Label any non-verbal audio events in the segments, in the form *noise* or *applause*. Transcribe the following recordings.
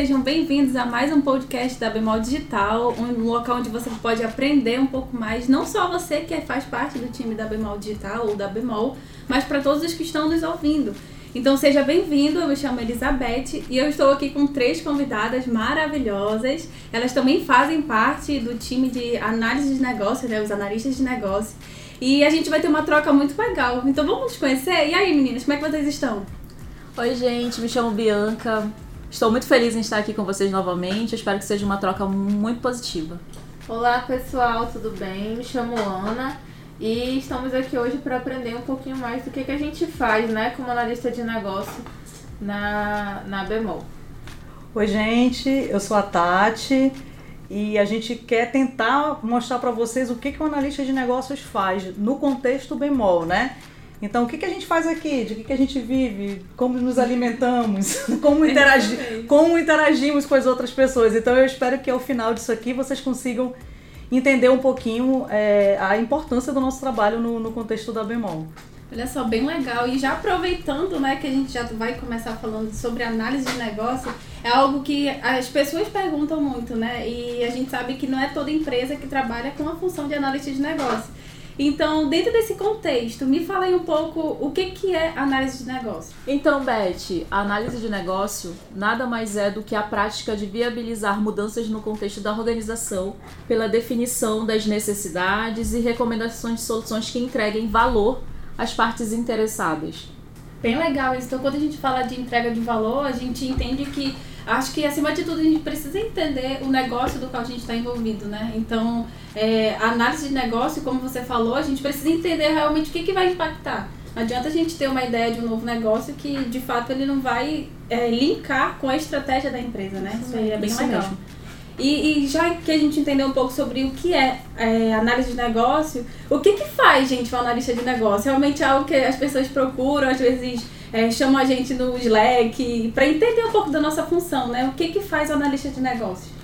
sejam bem-vindos a mais um podcast da Bemol Digital, um local onde você pode aprender um pouco mais, não só você que faz parte do time da Bemol Digital ou da Bemol, mas para todos os que estão nos ouvindo. Então seja bem-vindo, eu me chamo Elizabeth e eu estou aqui com três convidadas maravilhosas. Elas também fazem parte do time de análise de negócios, né, os analistas de negócio. E a gente vai ter uma troca muito legal. Então vamos nos conhecer? E aí, meninas, como é que vocês estão? Oi, gente, me chamo Bianca. Estou muito feliz em estar aqui com vocês novamente. Eu espero que seja uma troca muito positiva. Olá, pessoal, tudo bem? Me chamo Ana e estamos aqui hoje para aprender um pouquinho mais do que, que a gente faz, né, como analista de negócio na, na Bemol. Oi, gente, eu sou a Tati e a gente quer tentar mostrar para vocês o que, que o analista de negócios faz no contexto Bemol, né? Então, o que, que a gente faz aqui? De que, que a gente vive? Como nos alimentamos? *laughs* Como, interagi como interagimos com as outras pessoas? Então, eu espero que ao final disso aqui vocês consigam entender um pouquinho é, a importância do nosso trabalho no, no contexto da Bemol. Olha só, bem legal. E já aproveitando, né, que a gente já vai começar falando sobre análise de negócio, é algo que as pessoas perguntam muito, né? E a gente sabe que não é toda empresa que trabalha com a função de analista de negócio. Então, dentro desse contexto, me fala aí um pouco o que, que é análise de negócio. Então, Beth, a análise de negócio nada mais é do que a prática de viabilizar mudanças no contexto da organização pela definição das necessidades e recomendações de soluções que entreguem valor às partes interessadas. Bem legal isso. Então, quando a gente fala de entrega de valor, a gente entende que acho que acima de tudo a gente precisa entender o negócio do qual a gente está envolvido, né? Então, é, a análise de negócio, como você falou, a gente precisa entender realmente o que, que vai impactar. Não adianta a gente ter uma ideia de um novo negócio que de fato ele não vai é, linkar com a estratégia da empresa, né? Isso aí é bem Isso legal. Mesmo. E, e, já que a gente entendeu um pouco sobre o que é, é análise de negócio, o que que faz, gente, uma analista de negócio? Realmente é algo que as pessoas procuram, às vezes é, chamam a gente no Slack, para entender um pouco da nossa função, né? O que que faz o analista de negócio?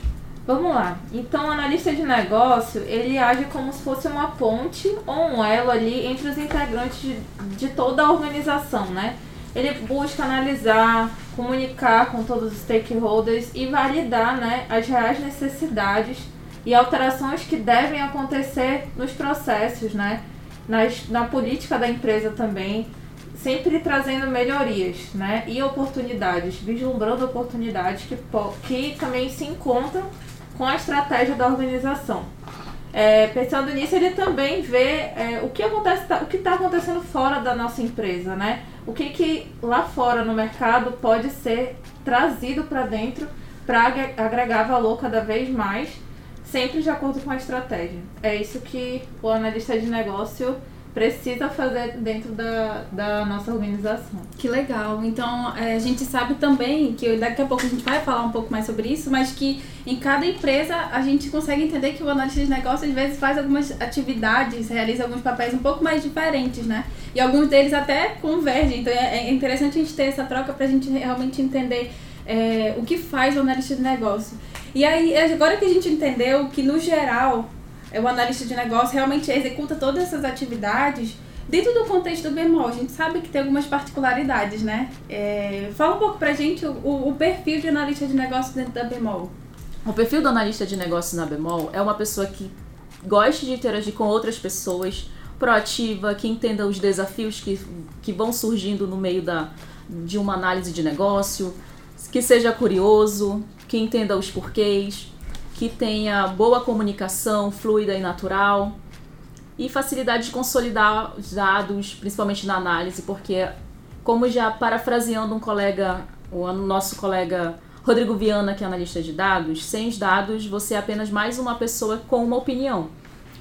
Vamos lá. Então, o analista de negócio, ele age como se fosse uma ponte ou um elo ali entre os integrantes de, de toda a organização, né? Ele busca analisar, comunicar com todos os stakeholders e validar né, as reais necessidades e alterações que devem acontecer nos processos, né? Nas, na política da empresa também, sempre trazendo melhorias né? e oportunidades, vislumbrando oportunidades que, que também se encontram com a estratégia da organização. É, pensando nisso, ele também vê é, o que acontece, tá, o que está acontecendo fora da nossa empresa, né? O que, que lá fora no mercado pode ser trazido para dentro para agregar valor cada vez mais, sempre de acordo com a estratégia. É isso que o analista de negócio precisa fazer dentro da, da nossa organização. Que legal. Então, é, a gente sabe também que daqui a pouco a gente vai falar um pouco mais sobre isso, mas que em cada empresa a gente consegue entender que o analista de negócio às vezes faz algumas atividades, realiza alguns papéis um pouco mais diferentes, né? E alguns deles até convergem. Então, é, é interessante a gente ter essa troca para a gente realmente entender é, o que faz o analista de negócio. E aí, agora que a gente entendeu que, no geral, o analista de negócio realmente executa todas essas atividades dentro do contexto do bemol. A gente sabe que tem algumas particularidades, né? É, fala um pouco pra gente o, o, perfil de analista de negócio dentro da bemol. O perfil do analista de negócio na bemol é uma pessoa que gosta de interagir com outras pessoas, proativa, que entenda os desafios que, que vão surgindo no meio da, de uma análise de negócio, que seja curioso, que entenda os porquês, que tenha boa comunicação fluida e natural e facilidade de consolidar os dados, principalmente na análise, porque, como já parafraseando um colega, o nosso colega Rodrigo Viana, que é analista de dados, sem os dados você é apenas mais uma pessoa com uma opinião.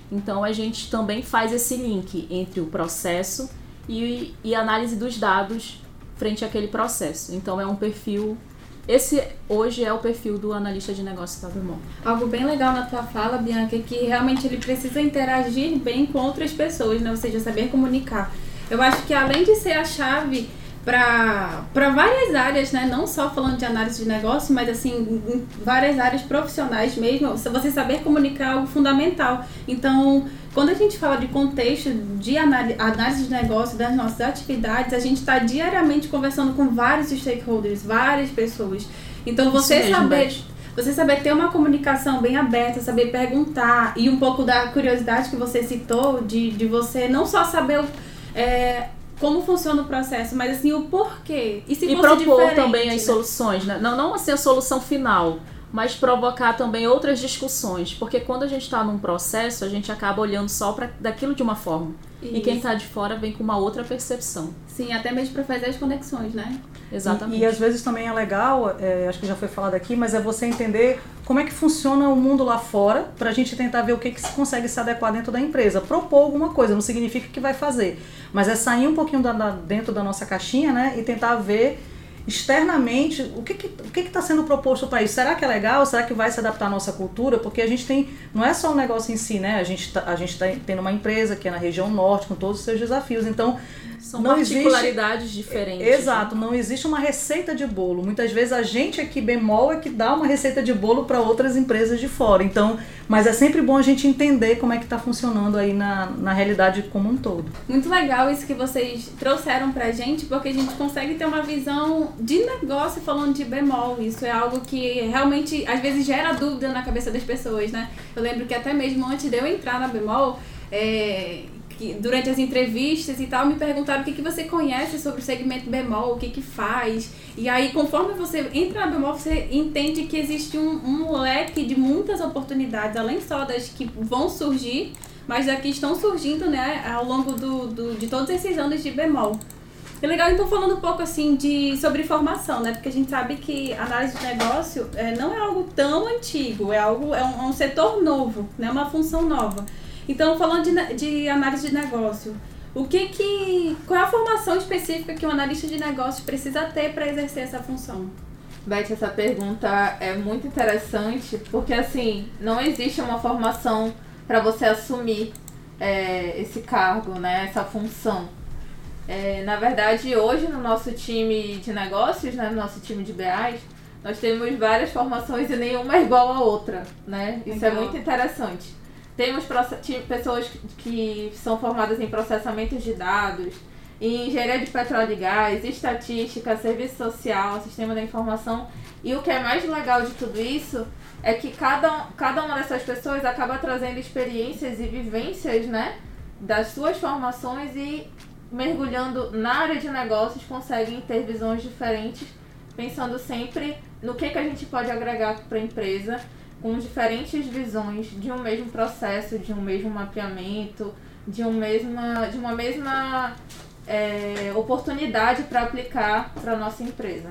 Então a gente também faz esse link entre o processo e, e análise dos dados frente àquele processo. Então é um perfil esse hoje é o perfil do analista de negócios da Vermont. Algo bem legal na tua fala, Bianca, é que realmente ele precisa interagir bem com outras pessoas, né? ou seja, saber comunicar. Eu acho que além de ser a chave para várias áreas, né? Não só falando de análise de negócio, mas assim, em várias áreas profissionais mesmo. Você saber comunicar é algo fundamental. Então, quando a gente fala de contexto de análise de negócio das nossas atividades, a gente está diariamente conversando com vários stakeholders, várias pessoas. Então, você mesmo, saber. Você saber ter uma comunicação bem aberta, saber perguntar e um pouco da curiosidade que você citou, de, de você não só saber é, como funciona o processo, mas assim, o porquê. E se e propor diferente, também as soluções, né? Não, não assim a solução final, mas provocar também outras discussões. Porque quando a gente está num processo, a gente acaba olhando só para daquilo de uma forma. Isso. E quem está de fora vem com uma outra percepção. Sim, até mesmo para fazer as conexões, né? Exatamente. E, e, às vezes também é legal, é, acho que já foi falado aqui, mas é você entender como é que funciona o mundo lá fora, para a gente tentar ver o que, que se consegue se adequar dentro da empresa. Propor alguma coisa, não significa que vai fazer, mas é sair um pouquinho da, da, dentro da nossa caixinha, né, e tentar ver externamente o que que o que está sendo proposto para isso? Será que é legal? Será que vai se adaptar à nossa cultura? Porque a gente tem não é só o negócio em si né? A gente tá, está tendo uma empresa que é na região norte com todos os seus desafios. Então são não particularidades existe, diferentes. Exato, não existe uma receita de bolo. Muitas vezes a gente aqui bemol é que dá uma receita de bolo para outras empresas de fora. Então, mas é sempre bom a gente entender como é que está funcionando aí na, na realidade como um todo. Muito legal isso que vocês trouxeram para a gente, porque a gente consegue ter uma visão de negócio falando de bemol. Isso é algo que realmente às vezes gera dúvida na cabeça das pessoas, né? Eu lembro que até mesmo antes de eu entrar na bemol, é, que durante as entrevistas e tal, me perguntaram o que, que você conhece sobre o segmento bemol, o que que faz. E aí, conforme você entra na bemol, você entende que existe um, um leque de muitas oportunidades, além só das que vão surgir, mas das que estão surgindo né, ao longo do, do, de todos esses anos de bemol. É legal, então, falando um pouco assim de, sobre formação, né? Porque a gente sabe que análise de negócio é, não é algo tão antigo, é algo, é um, é um setor novo, né? uma função nova. Então, falando de, de análise de negócio, o que que qual é a formação específica que um analista de negócio precisa ter para exercer essa função? Beth, essa pergunta é muito interessante porque assim não existe uma formação para você assumir é, esse cargo, né, essa função. É, na verdade, hoje no nosso time de negócios, né, no nosso time de BAs, nós temos várias formações e nenhuma é igual à outra, né? Isso é muito interessante. Temos pessoas que são formadas em processamento de dados, em engenharia de petróleo e gás, estatística, serviço social, sistema da informação. E o que é mais legal de tudo isso é que cada, cada uma dessas pessoas acaba trazendo experiências e vivências né, das suas formações e mergulhando na área de negócios conseguem ter visões diferentes, pensando sempre no que, que a gente pode agregar para a empresa com diferentes visões de um mesmo processo, de um mesmo mapeamento, de, um mesma, de uma mesma é, oportunidade para aplicar para a nossa empresa.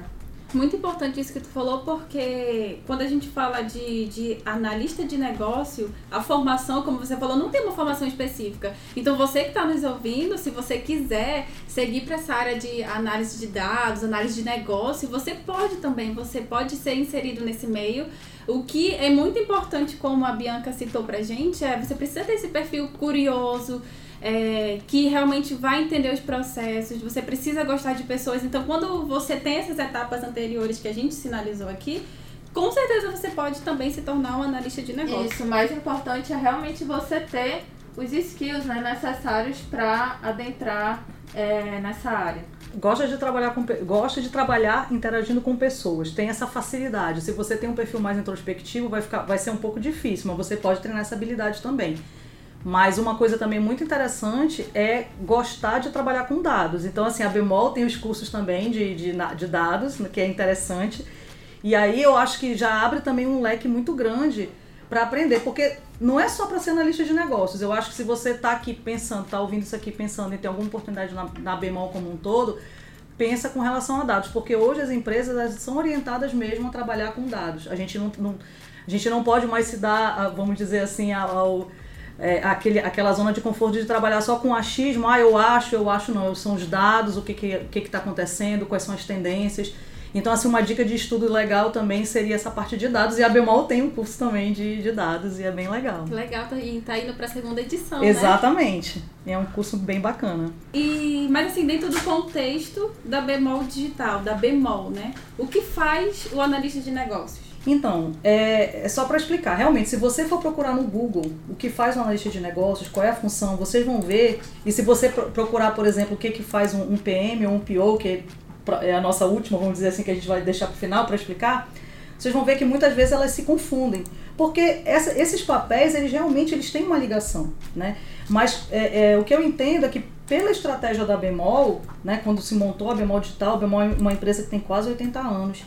Muito importante isso que tu falou, porque quando a gente fala de, de analista de negócio, a formação, como você falou, não tem uma formação específica. Então, você que está nos ouvindo, se você quiser seguir para essa área de análise de dados, análise de negócio, você pode também, você pode ser inserido nesse meio. O que é muito importante, como a Bianca citou pra gente, é você precisa ter esse perfil curioso, é, que realmente vai entender os processos, você precisa gostar de pessoas. Então, quando você tem essas etapas anteriores que a gente sinalizou aqui, com certeza você pode também se tornar um analista de negócio. Isso, o mais importante é realmente você ter os skills né, necessários para adentrar é, nessa área gosta de trabalhar com gosta de trabalhar interagindo com pessoas tem essa facilidade. Se você tem um perfil mais introspectivo vai ficar vai ser um pouco difícil mas você pode treinar essa habilidade também. Mas uma coisa também muito interessante é gostar de trabalhar com dados. Então assim a Bemol tem os cursos também de, de, de dados que é interessante. E aí eu acho que já abre também um leque muito grande para aprender, porque não é só para ser analista de negócios. Eu acho que se você está aqui pensando, está ouvindo isso aqui pensando em ter alguma oportunidade na, na Bemol como um todo, pensa com relação a dados, porque hoje as empresas são orientadas mesmo a trabalhar com dados. A gente não, não a gente não pode mais se dar, vamos dizer assim, ao, é, aquele, aquela zona de conforto de trabalhar só com achismo, ah, eu acho, eu acho não, são os dados, o que está que, que que tá acontecendo, quais são as tendências. Então, assim, uma dica de estudo legal também seria essa parte de dados. E a Bemol tem um curso também de, de dados e é bem legal. Legal, tá, e tá indo para a segunda edição, Exatamente. Né? É um curso bem bacana. E, mas assim, dentro do contexto da Bemol Digital, da Bemol, né? O que faz o analista de negócios? Então, é, é só para explicar. Realmente, se você for procurar no Google o que faz um analista de negócios, qual é a função, vocês vão ver. E se você procurar, por exemplo, o que, que faz um, um PM ou um PO, que é a nossa última, vamos dizer assim, que a gente vai deixar para o final para explicar, vocês vão ver que muitas vezes elas se confundem. Porque essa, esses papéis, eles realmente eles têm uma ligação, né? Mas é, é, o que eu entendo é que pela estratégia da Bemol, né, quando se montou a Bemol Digital, a Bemol é uma empresa que tem quase 80 anos.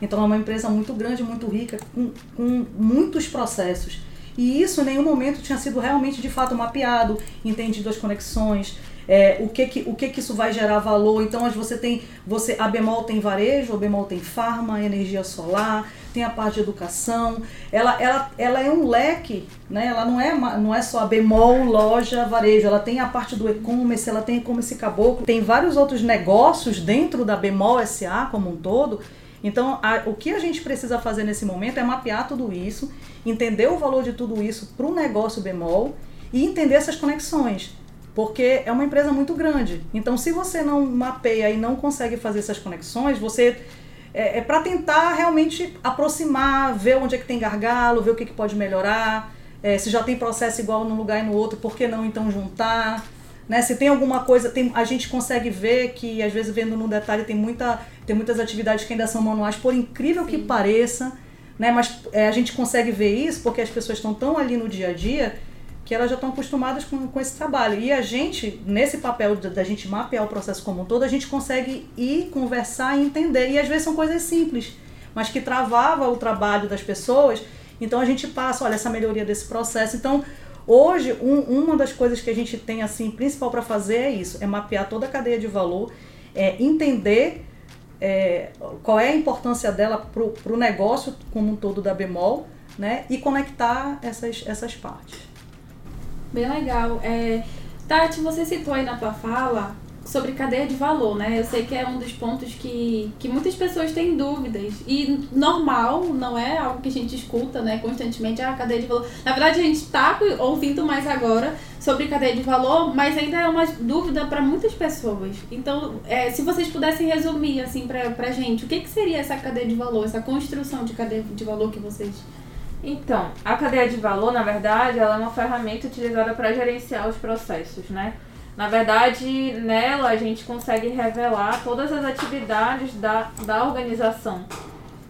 Então é uma empresa muito grande, muito rica, com, com muitos processos. E isso em nenhum momento tinha sido realmente de fato mapeado, entendido as conexões, é, o que que, o que que isso vai gerar valor. Então você tem, você a Bemol tem varejo, a Bemol tem farma, energia solar, tem a parte de educação. Ela, ela, ela é um leque, né? Ela não é, não é só a Bemol, loja, varejo. Ela tem a parte do e-commerce, ela tem e-commerce caboclo. Tem vários outros negócios dentro da Bemol SA como um todo. Então, a, o que a gente precisa fazer nesse momento é mapear tudo isso, entender o valor de tudo isso para o negócio Bemol e entender essas conexões porque é uma empresa muito grande. Então, se você não mapeia e não consegue fazer essas conexões, você é, é para tentar realmente aproximar, ver onde é que tem gargalo, ver o que, que pode melhorar. É, se já tem processo igual num lugar e no outro, por que não então juntar? Né? Se tem alguma coisa, tem, a gente consegue ver que, às vezes, vendo no detalhe, tem, muita, tem muitas atividades que ainda são manuais, por incrível Sim. que pareça, né? mas é, a gente consegue ver isso porque as pessoas estão tão ali no dia a dia que elas já estão acostumadas com, com esse trabalho. E a gente, nesse papel da, gente mapear o processo como um todo, a gente consegue ir conversar e entender. E às vezes são coisas simples, mas que travava o trabalho das pessoas. Então a gente passa, olha, essa melhoria desse processo. Então, hoje, um, uma das coisas que a gente tem, assim, principal para fazer é isso, é mapear toda a cadeia de valor, é entender é, qual é a importância dela para o negócio como um todo da Bemol, né? E conectar essas, essas partes. Bem legal. É, Tati, você citou aí na tua fala sobre cadeia de valor, né? Eu sei que é um dos pontos que, que muitas pessoas têm dúvidas. E normal, não é algo que a gente escuta, né, constantemente, a ah, cadeia de valor. Na verdade, a gente está ouvindo mais agora sobre cadeia de valor, mas ainda é uma dúvida para muitas pessoas. Então, é, se vocês pudessem resumir, assim, para pra gente, o que, que seria essa cadeia de valor, essa construção de cadeia de valor que vocês então, a cadeia de valor, na verdade, ela é uma ferramenta utilizada para gerenciar os processos, né? Na verdade, nela a gente consegue revelar todas as atividades da, da organização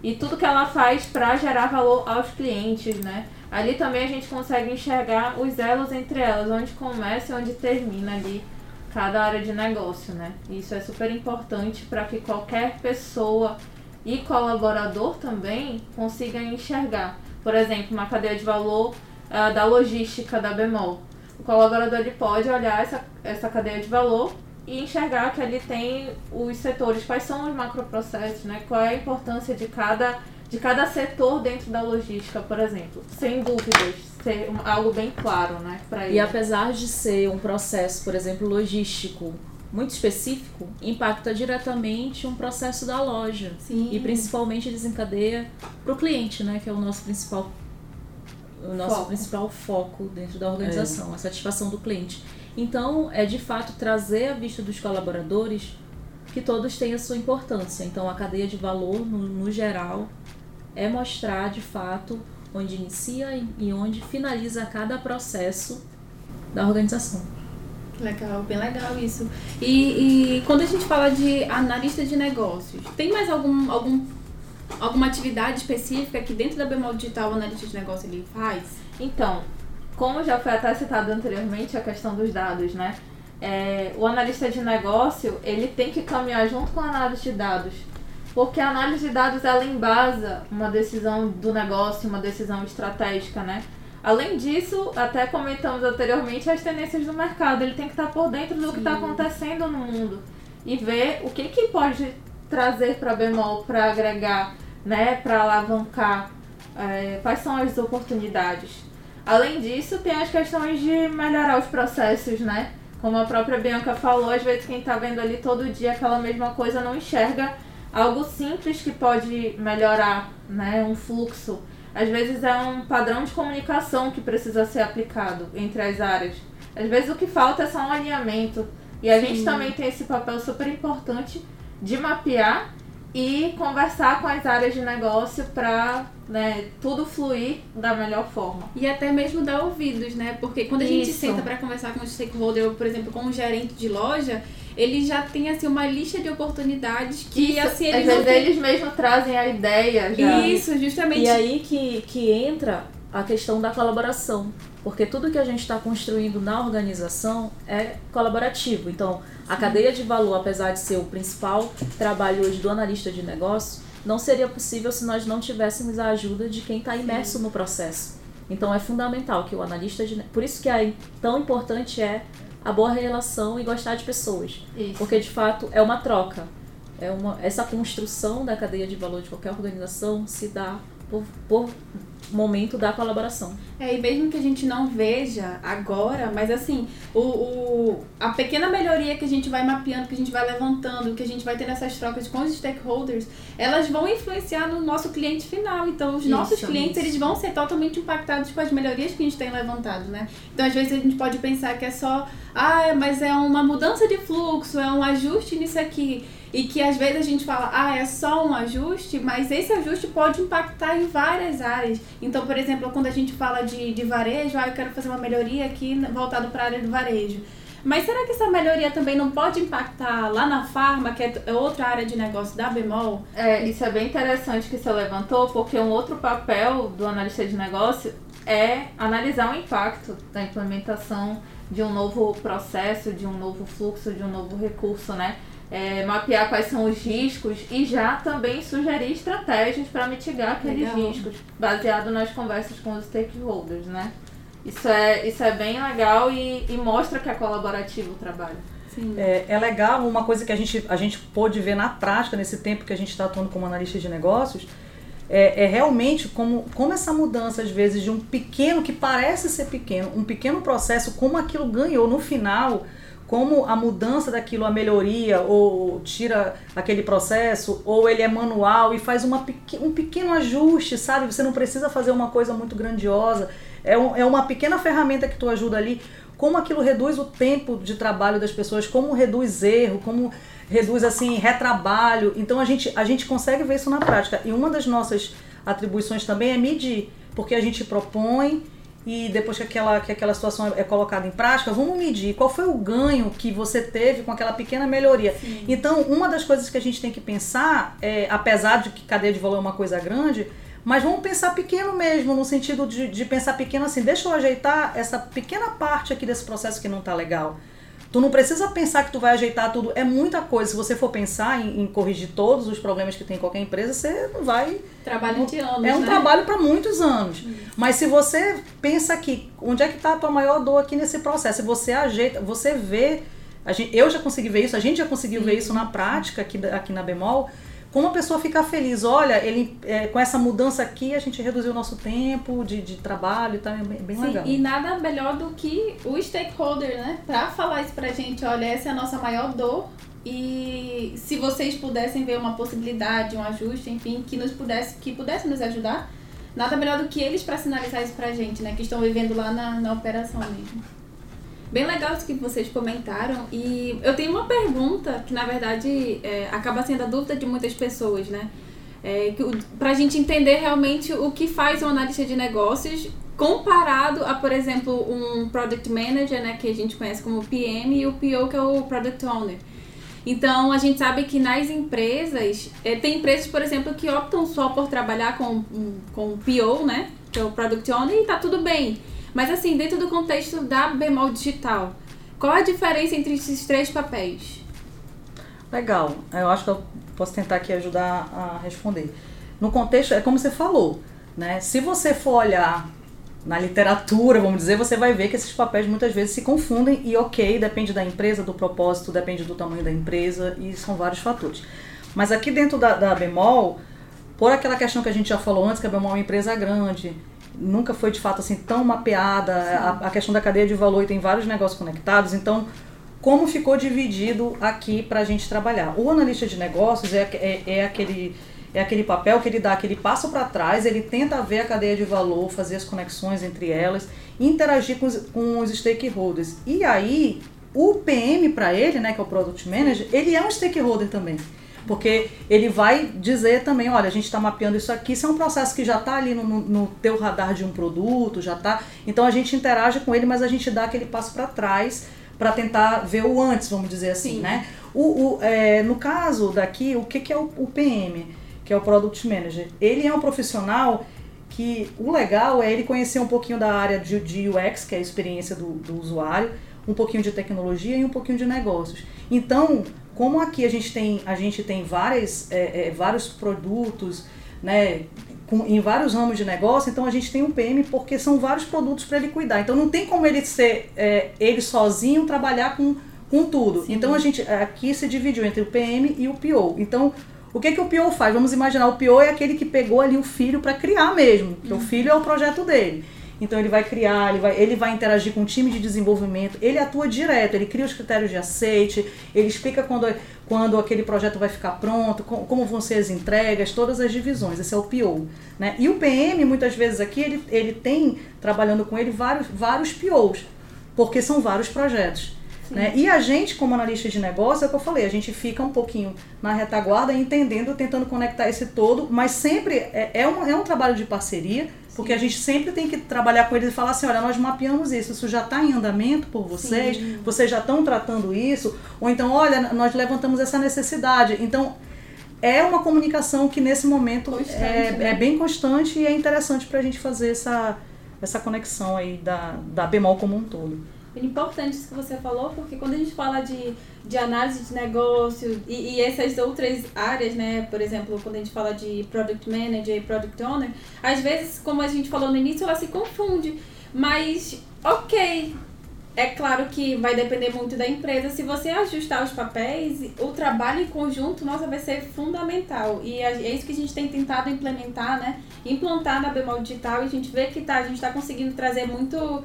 e tudo que ela faz para gerar valor aos clientes, né? Ali também a gente consegue enxergar os elos entre elas, onde começa e onde termina ali cada área de negócio, né? Isso é super importante para que qualquer pessoa e colaborador também consiga enxergar por exemplo, uma cadeia de valor uh, da logística da Bemol. O colaborador ele pode olhar essa, essa cadeia de valor e enxergar que ali tem os setores, quais são os macroprocessos, né? qual é a importância de cada, de cada setor dentro da logística, por exemplo. Sem dúvidas, ser algo bem claro né, para ele. E apesar de ser um processo, por exemplo, logístico muito específico, impacta diretamente um processo da loja. Sim. E principalmente desencadeia para o cliente, né? Que é o nosso principal o nosso foco. principal foco dentro da organização, é. a satisfação do cliente. Então, é de fato trazer à vista dos colaboradores que todos têm a sua importância. Então, a cadeia de valor, no, no geral, é mostrar de fato onde inicia e onde finaliza cada processo da organização. Legal, bem legal isso. E, e quando a gente fala de analista de negócios, tem mais algum, algum, alguma atividade específica que dentro da Bemol Digital o analista de negócio ele faz? Então, como já foi até citado anteriormente, a questão dos dados, né? É, o analista de negócio, ele tem que caminhar junto com a análise de dados. Porque a análise de dados, ela embasa uma decisão do negócio, uma decisão estratégica, né? Além disso, até comentamos anteriormente as tendências do mercado. Ele tem que estar por dentro do tá Sim. que está acontecendo no mundo e ver o que, que pode trazer para bemol, para agregar, né, para alavancar, é, quais são as oportunidades. Além disso, tem as questões de melhorar os processos, né? Como a própria Bianca falou, às vezes quem está vendo ali todo dia aquela mesma coisa não enxerga algo simples que pode melhorar né, um fluxo. Às vezes é um padrão de comunicação que precisa ser aplicado entre as áreas. Às vezes o que falta é só um alinhamento. E a Sim. gente também tem esse papel super importante de mapear e conversar com as áreas de negócio para né, tudo fluir da melhor forma. E até mesmo dar ouvidos, né? Porque quando a gente Isso. senta para conversar com o stakeholder, por exemplo, com um gerente de loja, ele já tem assim uma lista de oportunidades que Isso. assim eles, Às vezes eles mesmos trazem a ideia já. Isso, justamente. E aí que, que entra a questão da colaboração. Porque tudo que a gente está construindo na organização é colaborativo. Então, a cadeia de valor, apesar de ser o principal trabalho hoje do analista de negócio, não seria possível se nós não tivéssemos a ajuda de quem está imerso no processo. Então, é fundamental que o analista de por isso que é tão importante é a boa relação e gostar de pessoas, isso. porque de fato é uma troca. É uma, essa construção da cadeia de valor de qualquer organização se dá por, por momento da colaboração. É, e mesmo que a gente não veja agora, mas assim, o, o, a pequena melhoria que a gente vai mapeando, que a gente vai levantando, que a gente vai ter nessas trocas com os stakeholders, elas vão influenciar no nosso cliente final. Então, os isso, nossos clientes, isso. eles vão ser totalmente impactados com as melhorias que a gente tem levantado, né? Então, às vezes a gente pode pensar que é só, ah, mas é uma mudança de fluxo, é um ajuste nisso aqui. E que às vezes a gente fala, ah, é só um ajuste, mas esse ajuste pode impactar em várias áreas. Então, por exemplo, quando a gente fala de, de varejo, ah, eu quero fazer uma melhoria aqui voltado para a área do varejo. Mas será que essa melhoria também não pode impactar lá na farma, que é outra área de negócio da Bemol? É, isso é bem interessante que você levantou, porque um outro papel do analista de negócio é analisar o impacto da implementação de um novo processo, de um novo fluxo, de um novo recurso, né? É, mapear quais são os riscos e já também sugerir estratégias para mitigar aqueles legal. riscos, baseado nas conversas com os stakeholders, né? Isso é, isso é bem legal e, e mostra que é colaborativo o trabalho. É, é, legal, uma coisa que a gente, a gente pôde ver na prática nesse tempo que a gente está atuando como analista de negócios, é, é, realmente como, como essa mudança, às vezes, de um pequeno, que parece ser pequeno, um pequeno processo, como aquilo ganhou no final como a mudança daquilo, a melhoria, ou tira aquele processo, ou ele é manual e faz uma, um pequeno ajuste, sabe? Você não precisa fazer uma coisa muito grandiosa. É, um, é uma pequena ferramenta que tu ajuda ali. Como aquilo reduz o tempo de trabalho das pessoas, como reduz erro, como reduz assim retrabalho. Então a gente, a gente consegue ver isso na prática. E uma das nossas atribuições também é medir, porque a gente propõe e depois que aquela, que aquela situação é colocada em prática, vamos medir qual foi o ganho que você teve com aquela pequena melhoria. Sim. Então, uma das coisas que a gente tem que pensar, é, apesar de que cadeia de valor é uma coisa grande, mas vamos pensar pequeno mesmo, no sentido de, de pensar pequeno assim, deixa eu ajeitar essa pequena parte aqui desse processo que não está legal. Tu não precisa pensar que tu vai ajeitar tudo. É muita coisa. Se você for pensar em, em corrigir todos os problemas que tem em qualquer empresa, você não vai. Trabalho de anos. É um né? trabalho para muitos anos. Hum. Mas se você pensa aqui, onde é que está a tua maior dor aqui nesse processo? Se você ajeita, você vê. A gente, eu já consegui ver isso, a gente já conseguiu Sim. ver isso na prática aqui, aqui na Bemol como a pessoa ficar feliz, olha, ele é, com essa mudança aqui a gente reduziu o nosso tempo de, de trabalho, tá é bem, bem Sim, legal. E nada melhor do que o stakeholder, né? Pra falar isso pra gente, olha, essa é a nossa maior dor. E se vocês pudessem ver uma possibilidade, um ajuste, enfim, que nos pudesse, que pudesse nos ajudar, nada melhor do que eles para sinalizar isso pra gente, né? Que estão vivendo lá na, na operação mesmo. Bem legal isso que vocês comentaram. E eu tenho uma pergunta que, na verdade, é, acaba sendo a dúvida de muitas pessoas, né? É, para a gente entender realmente o que faz um analista de negócios comparado a, por exemplo, um Product Manager, né, que a gente conhece como PM, e o PO, que é o Product Owner. Então, a gente sabe que nas empresas, é, tem empresas, por exemplo, que optam só por trabalhar com, com o PO, né, que é o Product Owner, e tá tudo bem. Mas assim, dentro do contexto da bemol digital, qual a diferença entre esses três papéis? Legal, eu acho que eu posso tentar aqui ajudar a responder. No contexto, é como você falou, né? Se você for olhar na literatura, vamos dizer, você vai ver que esses papéis muitas vezes se confundem e ok, depende da empresa, do propósito, depende do tamanho da empresa e são vários fatores. Mas aqui dentro da, da Bemol, por aquela questão que a gente já falou antes, que a Bemol é uma empresa grande, nunca foi de fato assim tão mapeada a, a, questão da cadeia de valor e tem vários negócios conectados. Então, como ficou dividido aqui para a gente trabalhar. O analista de negócios é, é, é aquele é aquele papel que ele dá aquele passo para trás, ele tenta ver a cadeia de valor, fazer as conexões entre elas, interagir com os, com os stakeholders. E aí, o PM para ele, né, que é o Product Manager, ele é um stakeholder também. Porque ele vai dizer também, olha, a gente está mapeando isso aqui, isso é um processo que já está ali no, no teu radar de um produto, já está. Então a gente interage com ele, mas a gente dá aquele passo para trás para tentar ver o antes, vamos dizer assim, Sim. né? O, o, é, no caso daqui, o que, que é o, o PM, que é o Product Manager? Ele é um profissional que o legal é ele conhecer um pouquinho da área de, de UX, que é a experiência do, do usuário, um pouquinho de tecnologia e um pouquinho de negócios. Então, como aqui a gente tem, a gente tem várias, é, é, vários produtos, né, com, em vários ramos de negócio, então a gente tem um PM porque são vários produtos para ele cuidar. Então não tem como ele ser é, ele sozinho trabalhar com, com tudo. Sim. Então a gente aqui se dividiu entre o PM e o PO. Então o que que o PO faz? Vamos imaginar o PO é aquele que pegou ali o filho para criar mesmo, que uhum. o filho é o projeto dele. Então ele vai criar, ele vai, ele vai interagir com o time de desenvolvimento, ele atua direto, ele cria os critérios de aceite, ele explica quando, quando aquele projeto vai ficar pronto, como, como vão ser as entregas, todas as divisões, esse é o PO. Né? E o PM, muitas vezes aqui, ele, ele tem, trabalhando com ele, vários, vários POs, porque são vários projetos. Né? E a gente, como analista de negócio, é o que eu falei, a gente fica um pouquinho na retaguarda, entendendo, tentando conectar esse todo, mas sempre é, é, um, é um trabalho de parceria, porque a gente sempre tem que trabalhar com eles e falar assim, olha, nós mapeamos isso, isso já está em andamento por vocês, Sim. vocês já estão tratando isso, ou então, olha, nós levantamos essa necessidade. Então, é uma comunicação que nesse momento é, né? é, bem constante e é interessante para a gente fazer essa, essa conexão aí da, da bemol como um todo. Importante isso que você falou, porque quando a gente fala de, de análise de negócio e, e, essas outras áreas, né? Por exemplo, quando a gente fala de Product Manager e Product Owner, às vezes, como a gente falou no início, ela se confunde. Mas, ok, é claro que vai depender muito da empresa. Se você ajustar os papéis, o trabalho em conjunto, nossa, vai ser fundamental. E é isso que a gente tem tentado implementar, né? Implantar na Bemol Digital e a gente vê que tá, a gente está conseguindo trazer muito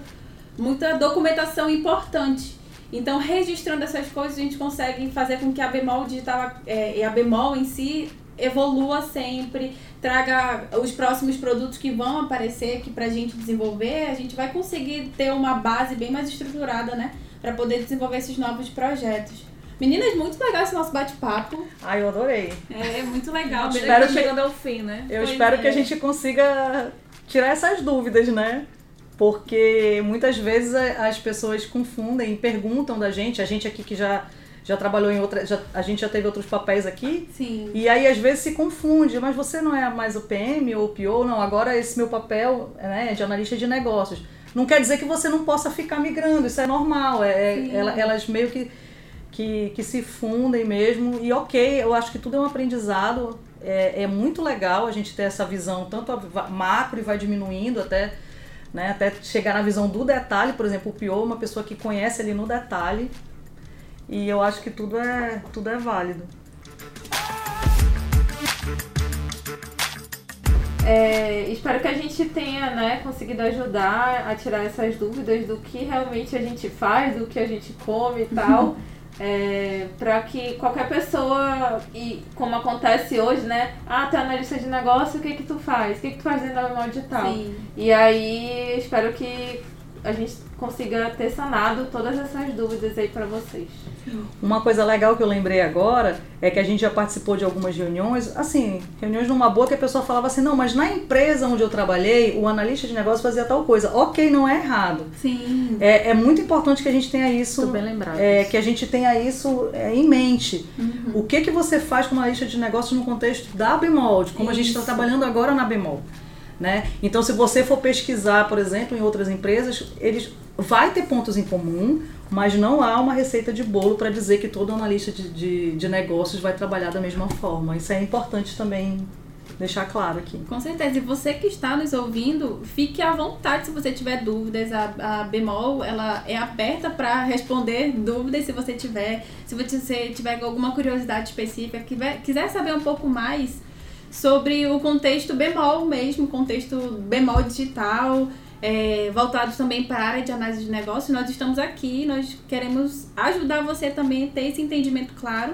muita documentação importante. Então, registrando essas coisas, a gente consegue fazer com que a bemol digital é, e a bemol em si evolua sempre, traga os próximos produtos que vão aparecer aqui pra gente desenvolver, a gente vai conseguir ter uma base bem mais estruturada, né? Pra poder desenvolver esses novos projetos. Meninas, muito legal esse nosso bate-papo. Ai, eu adorei. É, muito legal. espero chegando ao fim, né? Eu pois espero é. que a gente consiga tirar essas dúvidas, né? Porque muitas vezes as pessoas confundem e perguntam da gente, a gente aqui que já já trabalhou em outra, já, a gente já teve outros papéis aqui. Sim. E aí às vezes se confunde, mas você não é mais o PM ou o PO, não, agora esse meu papel né, é de analista de negócios. Não quer dizer que você não possa ficar migrando, isso é normal, é, é elas meio que, que, que se fundem mesmo. E ok, eu acho que tudo é um aprendizado, é, é muito legal a gente ter essa visão, tanto macro e vai diminuindo até né? Até chegar na visão do detalhe, por exemplo, o Pio, uma pessoa que conhece ali no detalhe. E eu acho que tudo é, tudo é válido. É, espero que a gente tenha né, conseguido ajudar a tirar essas dúvidas do que realmente a gente faz, do que a gente come e tal. *laughs* É, para que qualquer pessoa, e como acontece hoje, né? Ah, tu é analista de negócio, o que que tu faz? O que que tu faz dentro da memória digital? Sim. E aí, espero que a gente consiga ter sanado todas essas dúvidas aí para vocês. Uma coisa legal que eu lembrei agora é que a gente já participou de algumas reuniões, assim, reuniões numa boa que a pessoa falava assim, não, mas na empresa onde eu trabalhei, o analista de negócio fazia tal coisa. Ok, não é errado. Sim. É, é muito importante que a gente tenha isso. Tô bem lembrado. É, que a gente tenha isso é, em mente. Uhum. O que, que você faz com uma lista de negócios no contexto da Bemol, como isso. a gente está trabalhando agora na Bemol. Né? Então, se você for pesquisar, por exemplo, em outras empresas, eles vai ter pontos em comum, mas não há uma receita de bolo para dizer que todo analista de, de, de, negócios vai trabalhar da mesma forma. Isso é importante também deixar claro aqui. Com certeza. E você que está nos ouvindo, fique à vontade se você tiver dúvidas. A, a Bemol ela é aberta para responder dúvidas se você tiver. Se você tiver alguma curiosidade específica, quiser, quiser saber um pouco mais sobre o contexto bemol mesmo, contexto bemol digital. é, voltados também para a área de análise de negócio. Nós estamos aqui, nós queremos ajudar você também a ter esse entendimento claro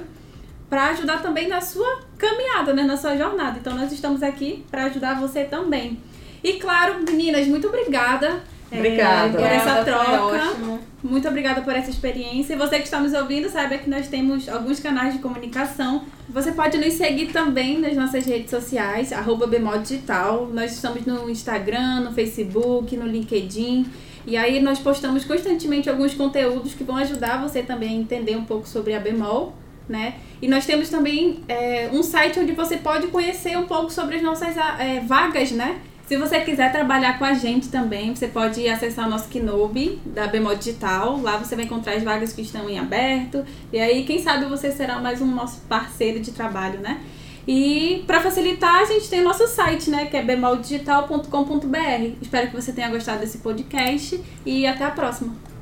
para ajudar também na sua caminhada, né, na sua jornada. Então nós estamos aqui para ajudar você também. E claro, meninas, muito obrigada. É, Obrigada. por essa troca. Muito obrigada por essa experiência. E você que está nos ouvindo, saiba que nós temos alguns canais de comunicação. Você pode nos seguir também nas nossas redes sociais, arroba Bemol Digital. Nós estamos no Instagram, no Facebook, no LinkedIn. E aí nós postamos constantemente alguns conteúdos que vão ajudar você também a entender um pouco sobre a Bemol. Né? E nós temos também é, um site onde você pode conhecer um pouco sobre as nossas é, vagas, né? Se você quiser trabalhar com a gente também, você pode acessar o nosso Kinobi da Bemol Digital. Lá você vai encontrar as vagas que estão em aberto. E aí, quem sabe você será mais um nosso parceiro de trabalho, né? E para facilitar, a gente tem o nosso site, né, que é bemoldigital.com.br. Espero que você tenha gostado desse podcast e até a próxima.